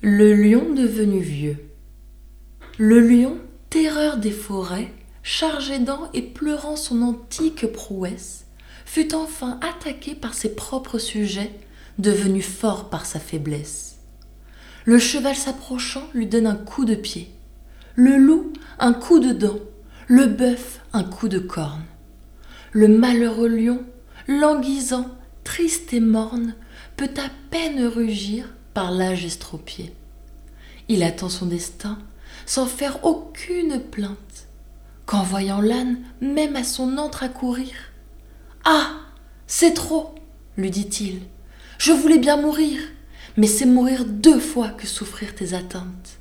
Le lion devenu vieux. Le lion, terreur des forêts, chargé dents et pleurant son antique prouesse, fut enfin attaqué par ses propres sujets, devenu fort par sa faiblesse. Le cheval s'approchant lui donne un coup de pied, le loup un coup de dent, le bœuf un coup de corne. Le malheureux lion, languissant, triste et morne, peut à peine rugir l'âge estropié. Il attend son destin sans faire aucune plainte, qu'en voyant l'âne, même à son antre accourir. Ah C'est trop lui dit-il. Je voulais bien mourir, mais c'est mourir deux fois que souffrir tes atteintes.